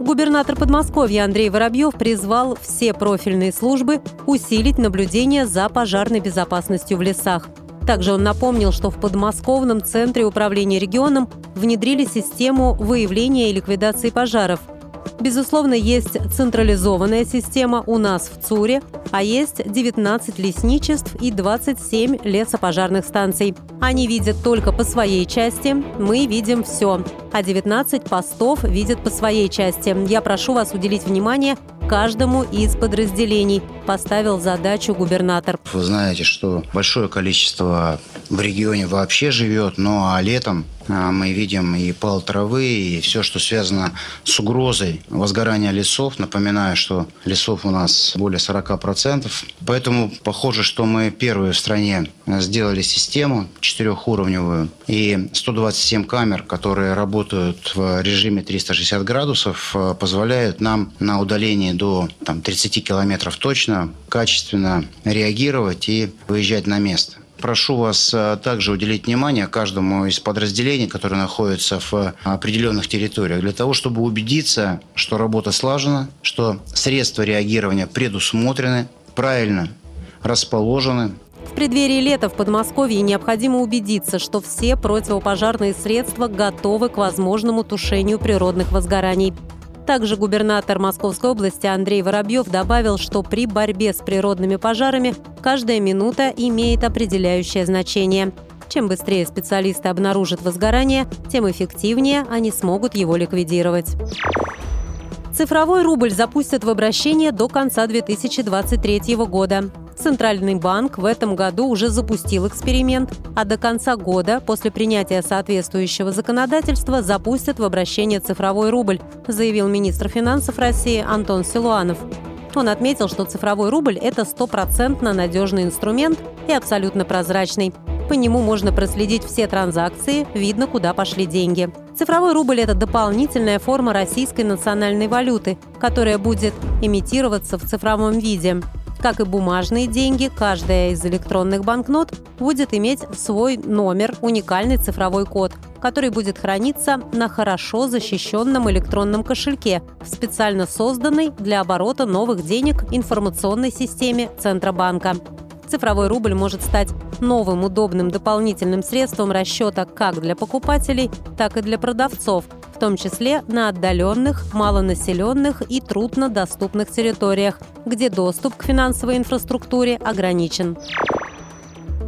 Губернатор Подмосковья Андрей Воробьев призвал все профильные службы усилить наблюдение за пожарной безопасностью в лесах. Также он напомнил, что в подмосковном центре управления регионом внедрили систему выявления и ликвидации пожаров – Безусловно, есть централизованная система у нас в ЦУРе, а есть 19 лесничеств и 27 лесопожарных станций. Они видят только по своей части, мы видим все. А 19 постов видят по своей части. Я прошу вас уделить внимание каждому из подразделений, поставил задачу губернатор. Вы знаете, что большое количество в регионе вообще живет, ну а летом а, мы видим и пал травы, и все, что связано с угрозой возгорания лесов. Напоминаю, что лесов у нас более 40%. Поэтому похоже, что мы первые в стране сделали систему четырехуровневую и 127 камер, которые работают в режиме 360 градусов, а, позволяют нам на удалении до там, 30 километров точно качественно реагировать и выезжать на место. Прошу вас э, также уделить внимание каждому из подразделений, которые находятся в определенных территориях, для того, чтобы убедиться, что работа слажена, что средства реагирования предусмотрены, правильно расположены, в преддверии лета в Подмосковье необходимо убедиться, что все противопожарные средства готовы к возможному тушению природных возгораний. Также губернатор Московской области Андрей Воробьев добавил, что при борьбе с природными пожарами каждая минута имеет определяющее значение. Чем быстрее специалисты обнаружат возгорание, тем эффективнее они смогут его ликвидировать. Цифровой рубль запустят в обращение до конца 2023 года. Центральный банк в этом году уже запустил эксперимент, а до конца года, после принятия соответствующего законодательства, запустят в обращение цифровой рубль, заявил министр финансов России Антон Силуанов. Он отметил, что цифровой рубль – это стопроцентно надежный инструмент и абсолютно прозрачный. По нему можно проследить все транзакции, видно, куда пошли деньги. Цифровой рубль – это дополнительная форма российской национальной валюты, которая будет имитироваться в цифровом виде. Как и бумажные деньги, каждая из электронных банкнот будет иметь свой номер, уникальный цифровой код, который будет храниться на хорошо защищенном электронном кошельке в специально созданной для оборота новых денег информационной системе Центробанка. Цифровой рубль может стать новым удобным дополнительным средством расчета как для покупателей, так и для продавцов, в том числе на отдаленных, малонаселенных и труднодоступных территориях, где доступ к финансовой инфраструктуре ограничен.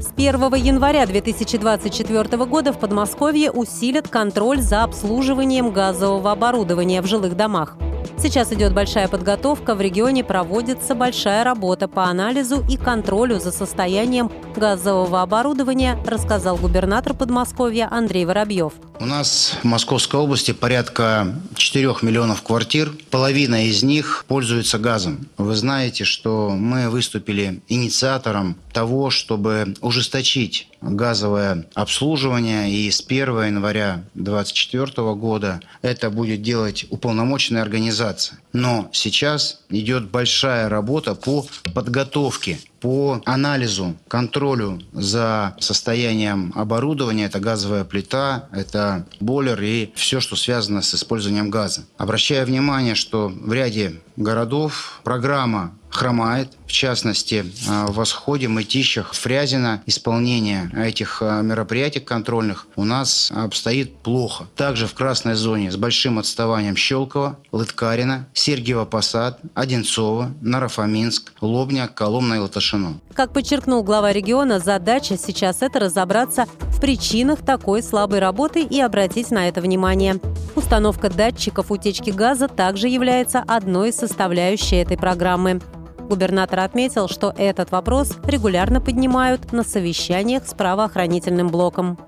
С 1 января 2024 года в Подмосковье усилят контроль за обслуживанием газового оборудования в жилых домах. Сейчас идет большая подготовка, в регионе проводится большая работа по анализу и контролю за состоянием газового оборудования, рассказал губернатор Подмосковья Андрей Воробьев. У нас в Московской области порядка 4 миллионов квартир. Половина из них пользуется газом. Вы знаете, что мы выступили инициатором того, чтобы ужесточить газовое обслуживание. И с 1 января 2024 года это будет делать уполномоченная организация. Но сейчас идет большая работа по подготовке по анализу, контролю за состоянием оборудования. Это газовая плита, это бойлер и все, что связано с использованием газа. Обращаю внимание, что в ряде городов программа хромает. В частности, э, в Восходе, Мытищах, Фрязино исполнение этих э, мероприятий контрольных у нас обстоит плохо. Также в красной зоне с большим отставанием Щелково, Лыткарина, Сергиево Посад, Одинцово, Нарафаминск, Лобня, Коломна и Латашино. Как подчеркнул глава региона, задача сейчас это разобраться в причинах такой слабой работы и обратить на это внимание. Установка датчиков утечки газа также является одной из составляющих этой программы. Губернатор отметил, что этот вопрос регулярно поднимают на совещаниях с правоохранительным блоком.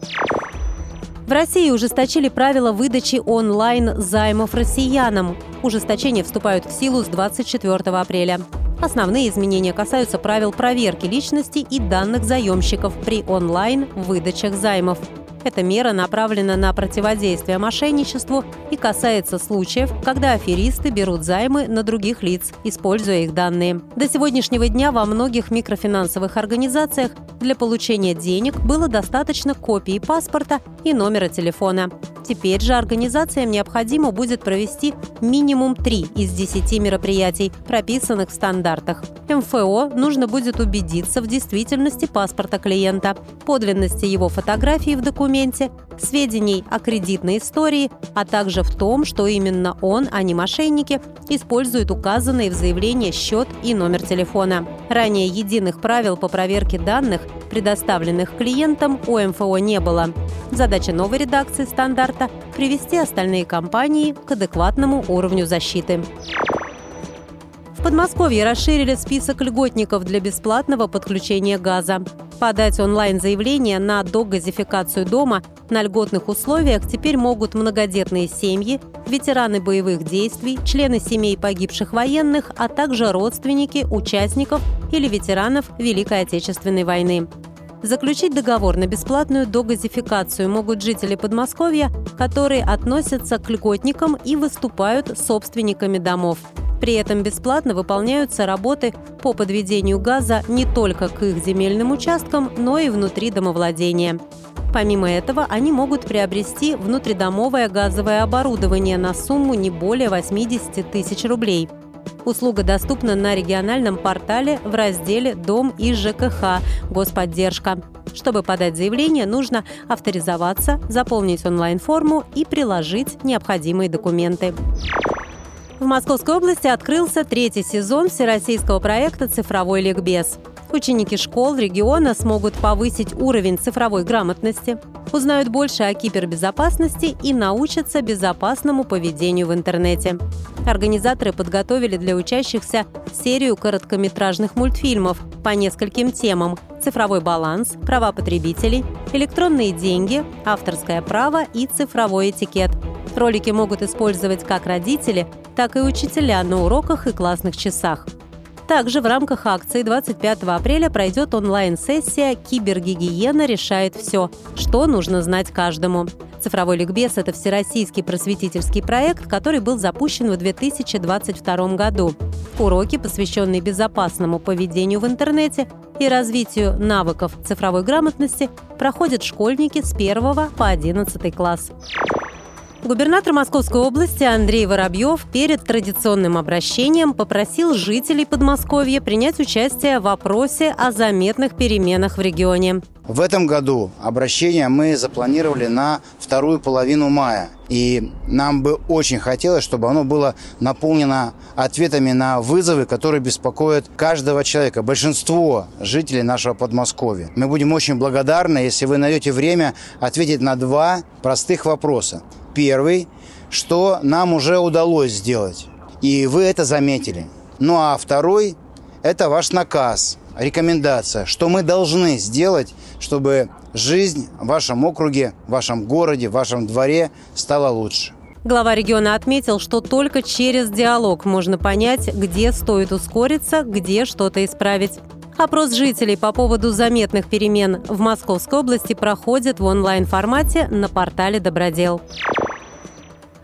В России ужесточили правила выдачи онлайн займов россиянам. Ужесточения вступают в силу с 24 апреля. Основные изменения касаются правил проверки личности и данных заемщиков при онлайн-выдачах займов. Эта мера направлена на противодействие мошенничеству и касается случаев, когда аферисты берут займы на других лиц, используя их данные. До сегодняшнего дня во многих микрофинансовых организациях для получения денег было достаточно копии паспорта и номера телефона. Теперь же организациям необходимо будет провести минимум три из десяти мероприятий, прописанных в стандартах. МФО нужно будет убедиться в действительности паспорта клиента, подлинности его фотографии в документе, сведений о кредитной истории, а также в том, что именно он, а не мошенники, использует указанные в заявлении счет и номер телефона. Ранее единых правил по проверке данных, предоставленных клиентам, у МФО не было. Задача новой редакции стандарта – привести остальные компании к адекватному уровню защиты. В Подмосковье расширили список льготников для бесплатного подключения газа. Подать онлайн-заявление на догазификацию дома на льготных условиях теперь могут многодетные семьи, ветераны боевых действий, члены семей погибших военных, а также родственники участников или ветеранов Великой Отечественной войны. Заключить договор на бесплатную догазификацию могут жители Подмосковья, которые относятся к льготникам и выступают собственниками домов. При этом бесплатно выполняются работы по подведению газа не только к их земельным участкам, но и внутри домовладения. Помимо этого, они могут приобрести внутридомовое газовое оборудование на сумму не более 80 тысяч рублей. Услуга доступна на региональном портале в разделе «Дом и ЖКХ. Господдержка». Чтобы подать заявление, нужно авторизоваться, заполнить онлайн-форму и приложить необходимые документы. В Московской области открылся третий сезон всероссийского проекта «Цифровой ликбез». Ученики школ региона смогут повысить уровень цифровой грамотности, узнают больше о кибербезопасности и научатся безопасному поведению в интернете. Организаторы подготовили для учащихся серию короткометражных мультфильмов по нескольким темам – цифровой баланс, права потребителей, электронные деньги, авторское право и цифровой этикет. Ролики могут использовать как родители, так и учителя на уроках и классных часах. Также в рамках акции 25 апреля пройдет онлайн-сессия «Кибергигиена решает все. Что нужно знать каждому». Цифровой ликбез – это всероссийский просветительский проект, который был запущен в 2022 году. Уроки, посвященные безопасному поведению в интернете и развитию навыков цифровой грамотности, проходят школьники с 1 по 11 класс. Губернатор Московской области Андрей Воробьев перед традиционным обращением попросил жителей Подмосковья принять участие в вопросе о заметных переменах в регионе. В этом году обращение мы запланировали на вторую половину мая. И нам бы очень хотелось, чтобы оно было наполнено ответами на вызовы, которые беспокоят каждого человека, большинство жителей нашего Подмосковья. Мы будем очень благодарны, если вы найдете время ответить на два простых вопроса. Первый, что нам уже удалось сделать, и вы это заметили. Ну а второй, это ваш наказ, рекомендация, что мы должны сделать, чтобы жизнь в вашем округе, в вашем городе, в вашем дворе стала лучше. Глава региона отметил, что только через диалог можно понять, где стоит ускориться, где что-то исправить. Опрос жителей по поводу заметных перемен в Московской области проходит в онлайн-формате на портале «Добродел».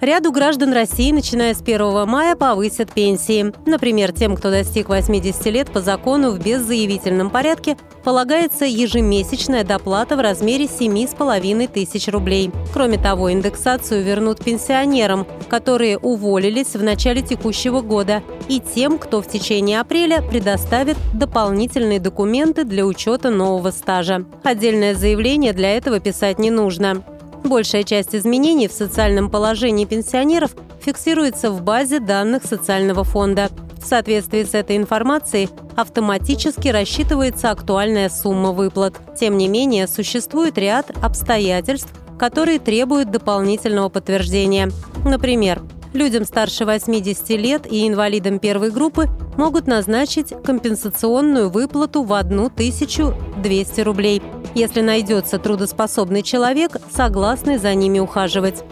Ряду граждан России, начиная с 1 мая, повысят пенсии. Например, тем, кто достиг 80 лет по закону в беззаявительном порядке, полагается ежемесячная доплата в размере 7,5 тысяч рублей. Кроме того, индексацию вернут пенсионерам, которые уволились в начале текущего года, и тем, кто в течение апреля предоставит дополнительные документы для учета нового стажа. Отдельное заявление для этого писать не нужно. Большая часть изменений в социальном положении пенсионеров фиксируется в базе данных социального фонда. В соответствии с этой информацией автоматически рассчитывается актуальная сумма выплат. Тем не менее, существует ряд обстоятельств, которые требуют дополнительного подтверждения. Например, людям старше 80 лет и инвалидам первой группы могут назначить компенсационную выплату в 1200 рублей – если найдется трудоспособный человек, согласный за ними ухаживать.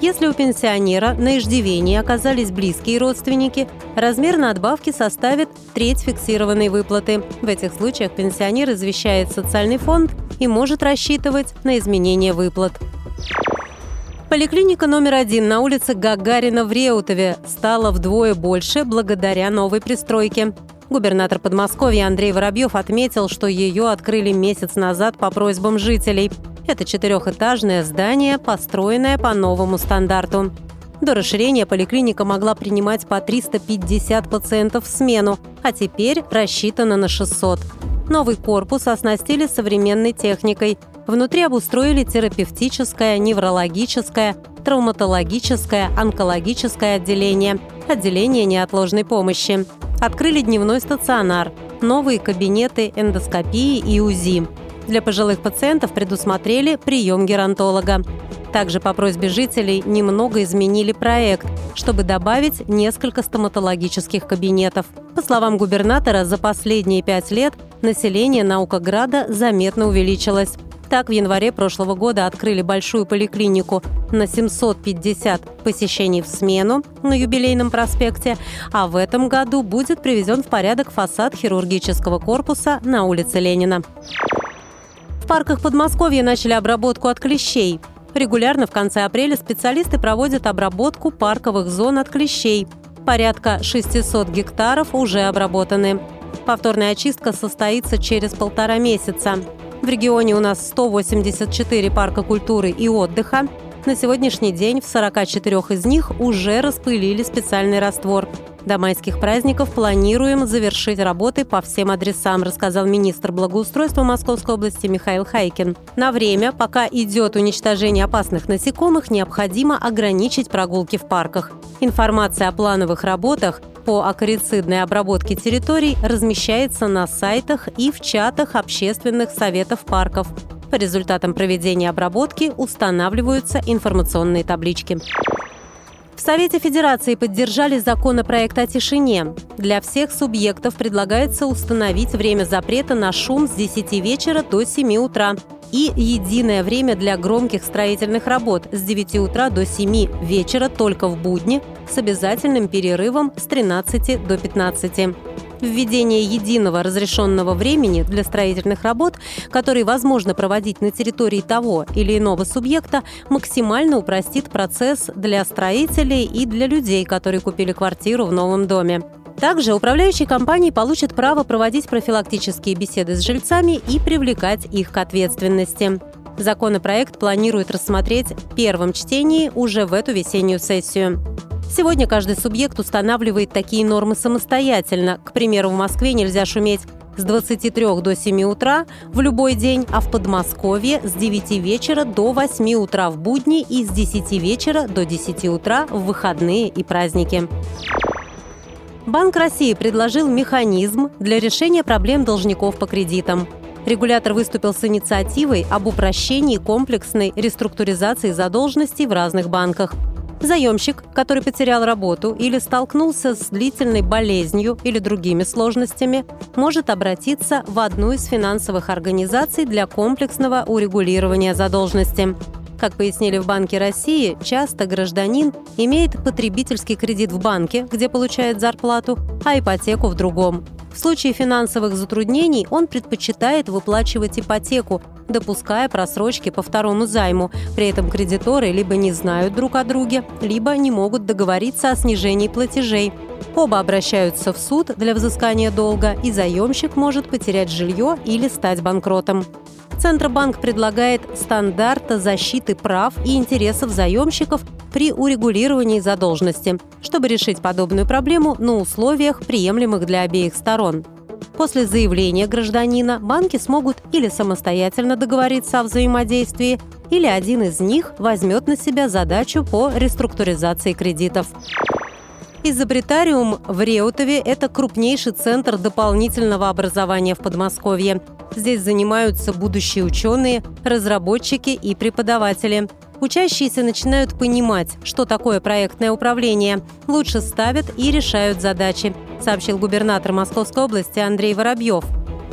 Если у пенсионера на иждивении оказались близкие родственники, размер надбавки составит треть фиксированной выплаты. В этих случаях пенсионер извещает социальный фонд и может рассчитывать на изменение выплат. Поликлиника номер один на улице Гагарина в Реутове стала вдвое больше благодаря новой пристройке. Губернатор Подмосковья Андрей Воробьев отметил, что ее открыли месяц назад по просьбам жителей. Это четырехэтажное здание, построенное по новому стандарту. До расширения поликлиника могла принимать по 350 пациентов в смену, а теперь рассчитана на 600. Новый корпус оснастили современной техникой. Внутри обустроили терапевтическое, неврологическое, травматологическое, онкологическое отделение, отделение неотложной помощи. Открыли дневной стационар, новые кабинеты эндоскопии и УЗИ. Для пожилых пациентов предусмотрели прием геронтолога. Также по просьбе жителей немного изменили проект, чтобы добавить несколько стоматологических кабинетов. По словам губернатора, за последние пять лет население Наукограда заметно увеличилось. Так, в январе прошлого года открыли большую поликлинику на 750 посещений в смену на юбилейном проспекте, а в этом году будет приведен в порядок фасад хирургического корпуса на улице Ленина. В парках Подмосковья начали обработку от клещей. Регулярно в конце апреля специалисты проводят обработку парковых зон от клещей. Порядка 600 гектаров уже обработаны. Повторная очистка состоится через полтора месяца. В регионе у нас 184 парка культуры и отдыха. На сегодняшний день в 44 из них уже распылили специальный раствор. До майских праздников планируем завершить работы по всем адресам, рассказал министр благоустройства Московской области Михаил Хайкин. На время, пока идет уничтожение опасных насекомых, необходимо ограничить прогулки в парках. Информация о плановых работах по акарицидной обработке территорий размещается на сайтах и в чатах общественных советов парков. По результатам проведения обработки устанавливаются информационные таблички. В Совете Федерации поддержали законопроект о тишине. Для всех субъектов предлагается установить время запрета на шум с 10 вечера до 7 утра и единое время для громких строительных работ с 9 утра до 7 вечера только в будни с обязательным перерывом с 13 до 15 введение единого разрешенного времени для строительных работ, которые возможно проводить на территории того или иного субъекта, максимально упростит процесс для строителей и для людей, которые купили квартиру в новом доме. Также управляющие компании получат право проводить профилактические беседы с жильцами и привлекать их к ответственности. Законопроект планирует рассмотреть в первом чтении уже в эту весеннюю сессию. Сегодня каждый субъект устанавливает такие нормы самостоятельно. К примеру, в Москве нельзя шуметь с 23 до 7 утра в любой день, а в Подмосковье с 9 вечера до 8 утра в будни и с 10 вечера до 10 утра в выходные и праздники. Банк России предложил механизм для решения проблем должников по кредитам. Регулятор выступил с инициативой об упрощении комплексной реструктуризации задолженностей в разных банках – Заемщик, который потерял работу или столкнулся с длительной болезнью или другими сложностями, может обратиться в одну из финансовых организаций для комплексного урегулирования задолженности. Как пояснили в Банке России, часто гражданин имеет потребительский кредит в банке, где получает зарплату, а ипотеку в другом. В случае финансовых затруднений он предпочитает выплачивать ипотеку, допуская просрочки по второму займу. При этом кредиторы либо не знают друг о друге, либо не могут договориться о снижении платежей. Оба обращаются в суд для взыскания долга, и заемщик может потерять жилье или стать банкротом. Центробанк предлагает стандарты защиты прав и интересов заемщиков при урегулировании задолженности, чтобы решить подобную проблему на условиях, приемлемых для обеих сторон. После заявления гражданина банки смогут или самостоятельно договориться о взаимодействии, или один из них возьмет на себя задачу по реструктуризации кредитов. Изобретариум в Реутове – это крупнейший центр дополнительного образования в Подмосковье. Здесь занимаются будущие ученые, разработчики и преподаватели. Учащиеся начинают понимать, что такое проектное управление, лучше ставят и решают задачи, сообщил губернатор Московской области Андрей Воробьев.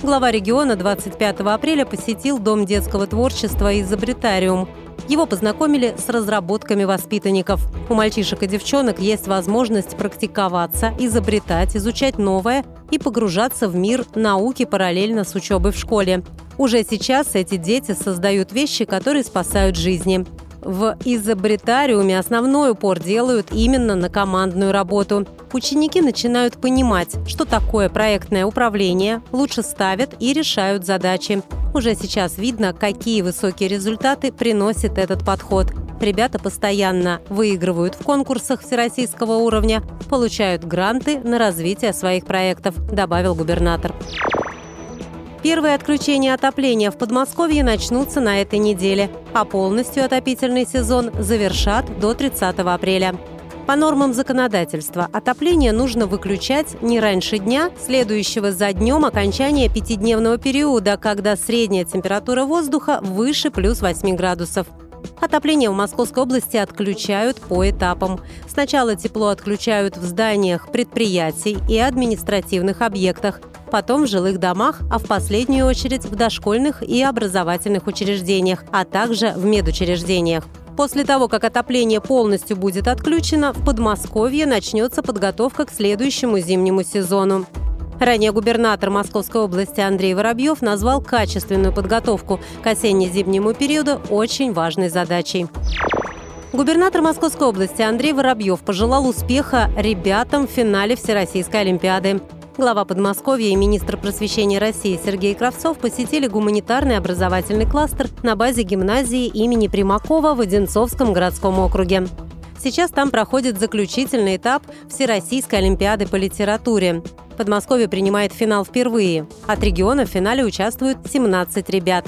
Глава региона 25 апреля посетил Дом детского творчества «Изобретариум». Его познакомили с разработками воспитанников. У мальчишек и девчонок есть возможность практиковаться, изобретать, изучать новое и погружаться в мир науки параллельно с учебой в школе. Уже сейчас эти дети создают вещи, которые спасают жизни. В изобретариуме основной упор делают именно на командную работу. Ученики начинают понимать, что такое проектное управление, лучше ставят и решают задачи. Уже сейчас видно, какие высокие результаты приносит этот подход. Ребята постоянно выигрывают в конкурсах всероссийского уровня, получают гранты на развитие своих проектов, добавил губернатор. Первые отключения отопления в Подмосковье начнутся на этой неделе, а полностью отопительный сезон завершат до 30 апреля. По нормам законодательства отопление нужно выключать не раньше дня, следующего за днем окончания пятидневного периода, когда средняя температура воздуха выше плюс 8 градусов. Отопление в Московской области отключают по этапам. Сначала тепло отключают в зданиях предприятий и административных объектах, потом в жилых домах, а в последнюю очередь в дошкольных и образовательных учреждениях, а также в медучреждениях. После того, как отопление полностью будет отключено, в Подмосковье начнется подготовка к следующему зимнему сезону. Ранее губернатор Московской области Андрей Воробьев назвал качественную подготовку к осенне-зимнему периоду очень важной задачей. Губернатор Московской области Андрей Воробьев пожелал успеха ребятам в финале Всероссийской Олимпиады. Глава Подмосковья и министр просвещения России Сергей Кравцов посетили гуманитарный образовательный кластер на базе гимназии имени Примакова в Одинцовском городском округе. Сейчас там проходит заключительный этап Всероссийской Олимпиады по литературе. Подмосковье принимает финал впервые. От региона в финале участвуют 17 ребят.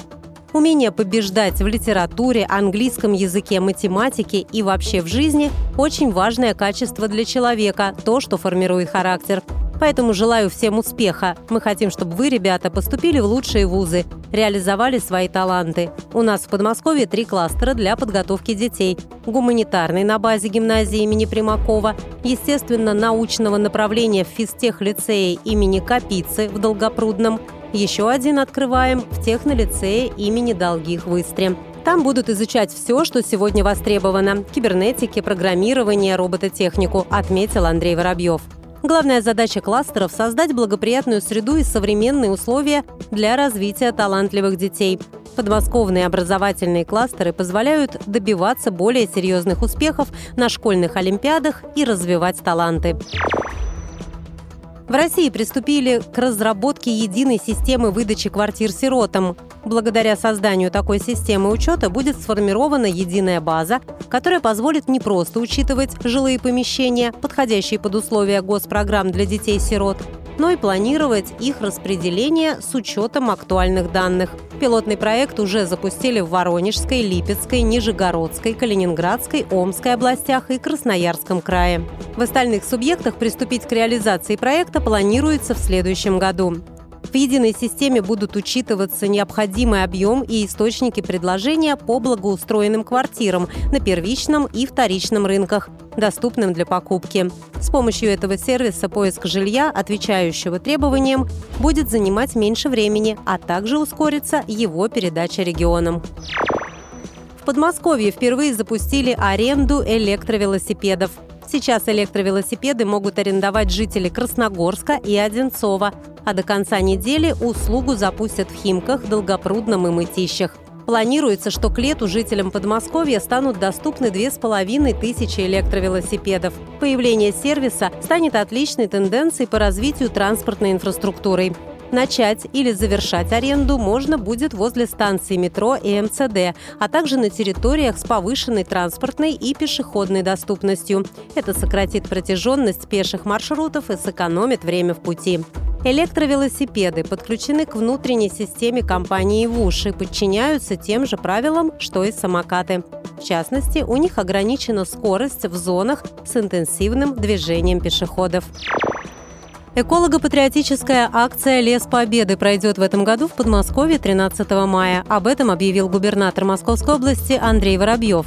Умение побеждать в литературе, английском языке, математике и вообще в жизни – очень важное качество для человека, то, что формирует характер. Поэтому желаю всем успеха. Мы хотим, чтобы вы, ребята, поступили в лучшие вузы, реализовали свои таланты. У нас в Подмосковье три кластера для подготовки детей. Гуманитарный на базе гимназии имени Примакова, естественно, научного направления в физтех-лицее имени Капицы в Долгопрудном. Еще один открываем в технолицее имени Долгих в Истре. Там будут изучать все, что сегодня востребовано – кибернетики, программирование, робототехнику, отметил Андрей Воробьев. Главная задача кластеров – создать благоприятную среду и современные условия для развития талантливых детей. Подмосковные образовательные кластеры позволяют добиваться более серьезных успехов на школьных олимпиадах и развивать таланты. В России приступили к разработке единой системы выдачи квартир сиротам. Благодаря созданию такой системы учета будет сформирована единая база, которая позволит не просто учитывать жилые помещения, подходящие под условия госпрограмм для детей-сирот, но и планировать их распределение с учетом актуальных данных. Пилотный проект уже запустили в Воронежской, Липецкой, Нижегородской, Калининградской, Омской областях и Красноярском крае. В остальных субъектах приступить к реализации проекта планируется в следующем году. В единой системе будут учитываться необходимый объем и источники предложения по благоустроенным квартирам на первичном и вторичном рынках, доступным для покупки. С помощью этого сервиса поиск жилья, отвечающего требованиям, будет занимать меньше времени, а также ускорится его передача регионам. В Подмосковье впервые запустили аренду электровелосипедов. Сейчас электровелосипеды могут арендовать жители Красногорска и Одинцова, а до конца недели услугу запустят в Химках, Долгопрудном и Мытищах. Планируется, что к лету жителям Подмосковья станут доступны две с половиной тысячи электровелосипедов. Появление сервиса станет отличной тенденцией по развитию транспортной инфраструктуры. Начать или завершать аренду можно будет возле станции метро и МЦД, а также на территориях с повышенной транспортной и пешеходной доступностью. Это сократит протяженность пеших маршрутов и сэкономит время в пути. Электровелосипеды подключены к внутренней системе компании ВУШ и подчиняются тем же правилам, что и самокаты. В частности, у них ограничена скорость в зонах с интенсивным движением пешеходов. Эколого-патриотическая акция «Лес Победы» пройдет в этом году в Подмосковье 13 мая. Об этом объявил губернатор Московской области Андрей Воробьев.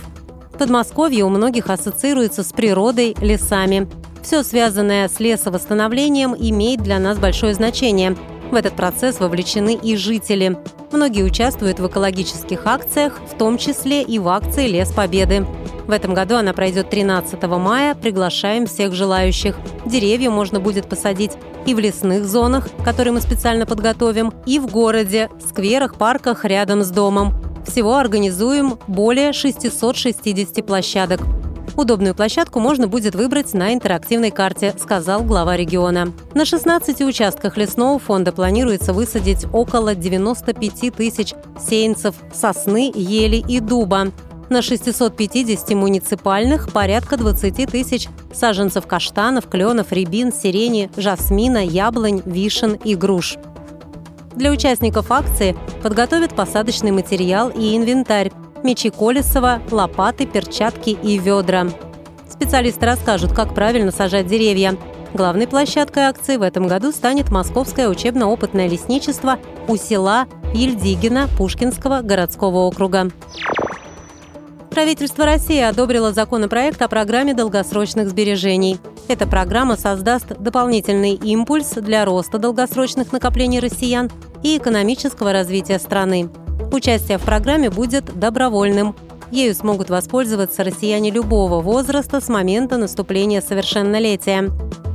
Подмосковье у многих ассоциируется с природой, лесами. Все связанное с лесовосстановлением имеет для нас большое значение. В этот процесс вовлечены и жители. Многие участвуют в экологических акциях, в том числе и в акции «Лес Победы». В этом году она пройдет 13 мая. Приглашаем всех желающих. Деревья можно будет посадить и в лесных зонах, которые мы специально подготовим, и в городе, скверах, парках рядом с домом. Всего организуем более 660 площадок. Удобную площадку можно будет выбрать на интерактивной карте, сказал глава региона. На 16 участках лесного фонда планируется высадить около 95 тысяч сеянцев сосны, ели и дуба. На 650 муниципальных порядка 20 тысяч саженцев каштанов, кленов, рябин, сирени, жасмина, яблонь, вишен и груш. Для участников акции подготовят посадочный материал и инвентарь, мечи Колесова, лопаты, перчатки и ведра. Специалисты расскажут, как правильно сажать деревья. Главной площадкой акции в этом году станет Московское учебно-опытное лесничество у села Ельдигина Пушкинского городского округа. Правительство России одобрило законопроект о программе долгосрочных сбережений. Эта программа создаст дополнительный импульс для роста долгосрочных накоплений россиян и экономического развития страны. Участие в программе будет добровольным. Ею смогут воспользоваться россияне любого возраста с момента наступления совершеннолетия.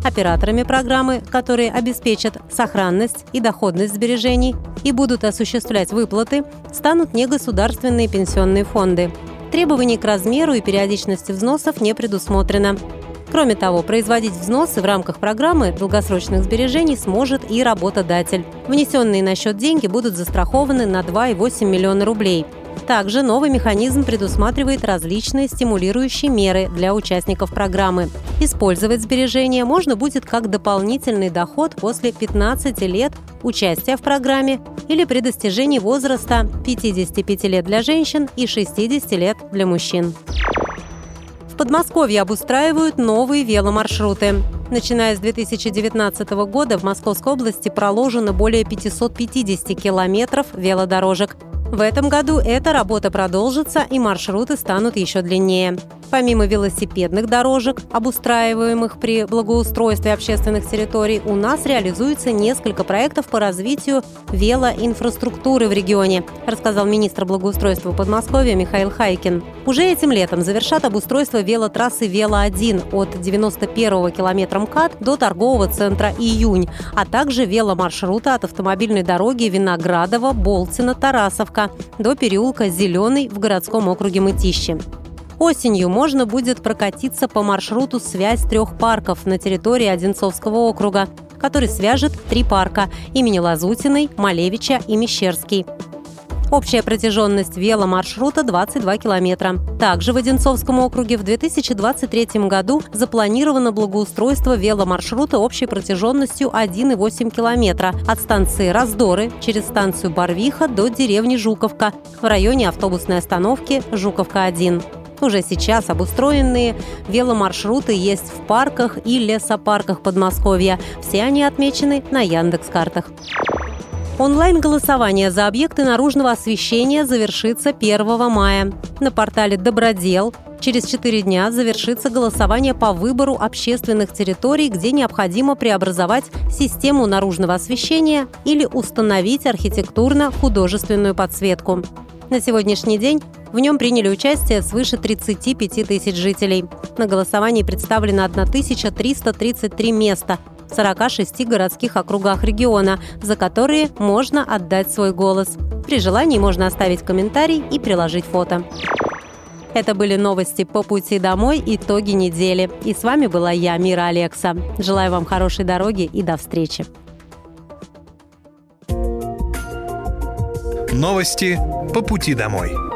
Операторами программы, которые обеспечат сохранность и доходность сбережений и будут осуществлять выплаты, станут негосударственные пенсионные фонды. Требований к размеру и периодичности взносов не предусмотрено. Кроме того, производить взносы в рамках программы долгосрочных сбережений сможет и работодатель. Внесенные на счет деньги будут застрахованы на 2,8 миллиона рублей. Также новый механизм предусматривает различные стимулирующие меры для участников программы. Использовать сбережения можно будет как дополнительный доход после 15 лет участия в программе или при достижении возраста 55 лет для женщин и 60 лет для мужчин. Подмосковье обустраивают новые веломаршруты. Начиная с 2019 года в Московской области проложено более 550 километров велодорожек. В этом году эта работа продолжится и маршруты станут еще длиннее. Помимо велосипедных дорожек, обустраиваемых при благоустройстве общественных территорий, у нас реализуется несколько проектов по развитию велоинфраструктуры в регионе, рассказал министр благоустройства Подмосковья Михаил Хайкин. Уже этим летом завершат обустройство велотрассы Вело-1 от 91-го километра МКАД до торгового центра Июнь, а также веломаршрута от автомобильной дороги Виноградова, Болтина, Тарасовка до переулка Зеленый в городском округе Мытищи. Осенью можно будет прокатиться по маршруту «Связь трех парков» на территории Одинцовского округа, который свяжет три парка имени Лазутиной, Малевича и Мещерский. Общая протяженность веломаршрута 22 километра. Также в Одинцовском округе в 2023 году запланировано благоустройство веломаршрута общей протяженностью 1,8 километра от станции Раздоры через станцию Барвиха до деревни Жуковка в районе автобусной остановки Жуковка-1. Уже сейчас обустроенные веломаршруты есть в парках и лесопарках Подмосковья. Все они отмечены на Яндекс-картах. Онлайн-голосование за объекты наружного освещения завершится 1 мая. На портале «Добродел» Через четыре дня завершится голосование по выбору общественных территорий, где необходимо преобразовать систему наружного освещения или установить архитектурно-художественную подсветку. На сегодняшний день в нем приняли участие свыше 35 тысяч жителей. На голосовании представлено 1333 места в 46 городских округах региона, за которые можно отдать свой голос. При желании можно оставить комментарий и приложить фото. Это были новости по пути домой, итоги недели. И с вами была я, Мира Алекса. Желаю вам хорошей дороги и до встречи. Новости по пути домой.